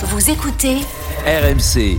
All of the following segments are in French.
Vous écoutez RMC.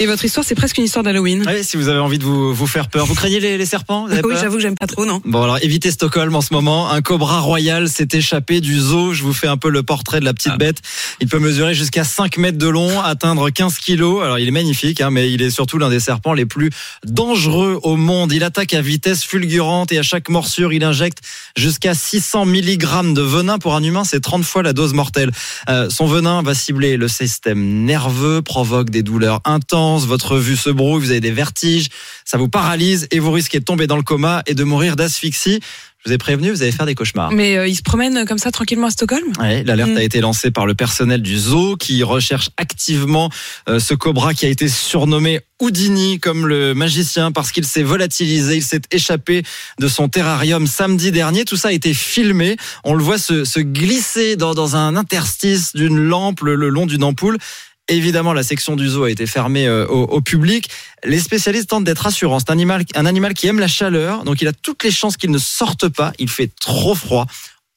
Et votre histoire, c'est presque une histoire d'Halloween. Oui, si vous avez envie de vous, vous faire peur. Vous craignez les, les serpents Vous avez Oui, j'avoue que j'aime pas trop, non. Bon alors évitez Stockholm en ce moment. Un cobra royal s'est échappé du zoo. Je vous fais un peu le portrait de la petite bête. Il peut mesurer jusqu'à 5 mètres de long, atteindre 15 kilos. Alors il est magnifique, hein, mais il est surtout l'un des serpents les plus dangereux au monde. Il attaque à vitesse fulgurante et à chaque morsure, il injecte jusqu'à 600 mg de venin. Pour un humain, c'est 30 fois la dose mortelle. Euh, son venin va cibler le système nerveux, provoque des douleurs intenses. Votre vue se brouille, vous avez des vertiges, ça vous paralyse et vous risquez de tomber dans le coma et de mourir d'asphyxie. Je vous ai prévenu, vous allez faire des cauchemars. Mais euh, il se promène comme ça tranquillement à Stockholm? Ouais, L'alerte Mm. a été lancée par le personnel du zoo qui recherche activement euh, ce cobra qui a été surnommé Houdini comme le magicien parce qu'il s'est volatilisé, il s'est échappé de son terrarium samedi dernier. Tout ça a été filmé. On le voit se, se glisser dans, dans un interstice d'une lampe le, le long d'une ampoule. Évidemment, la section du zoo a été fermée euh, au, public. Les spécialistes tentent d'être rassurants. C'est un animal, un animal qui aime la chaleur, donc il a toutes les chances qu'il ne sorte pas. Il fait trop froid.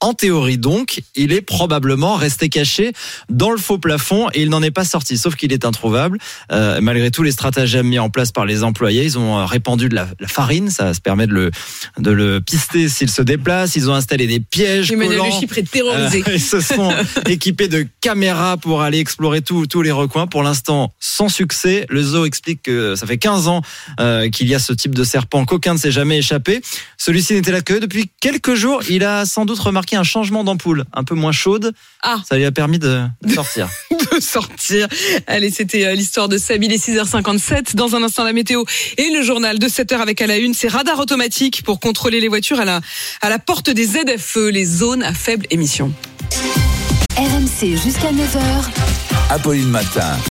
En théorie donc, il est probablement resté caché dans le faux plafond et il n'en est pas sorti, sauf qu'il est introuvable. Euh, malgré tous les stratagèmes mis en place par les employés, ils ont répandu de la, la farine, ça se permet de le, de le pister s'il se déplace. Ils ont installé des pièges collants. Le Chypre est terrorisé. Euh, ils se sont équipés de caméras pour aller explorer tous tous les recoins. Pour l'instant, sans succès. Le zoo explique que ça fait 15 ans euh, qu'il y a ce type de serpent qu'aucun ne s'est jamais échappé. Celui-ci n'était là que depuis quelques jours. Il a sans doute remarqué un changement d'ampoule, un peu moins chaude. Ah. Ça lui a permis de sortir. de sortir. Allez, c'était euh, l'histoire de Samy, les 6h57. Dans un instant, la météo et le journal de 7h avec à la une, c'est radar automatique pour contrôler les voitures à la, à la porte des ZFE, les zones à faible émission. RMC jusqu'à 9h. Apolline Matin.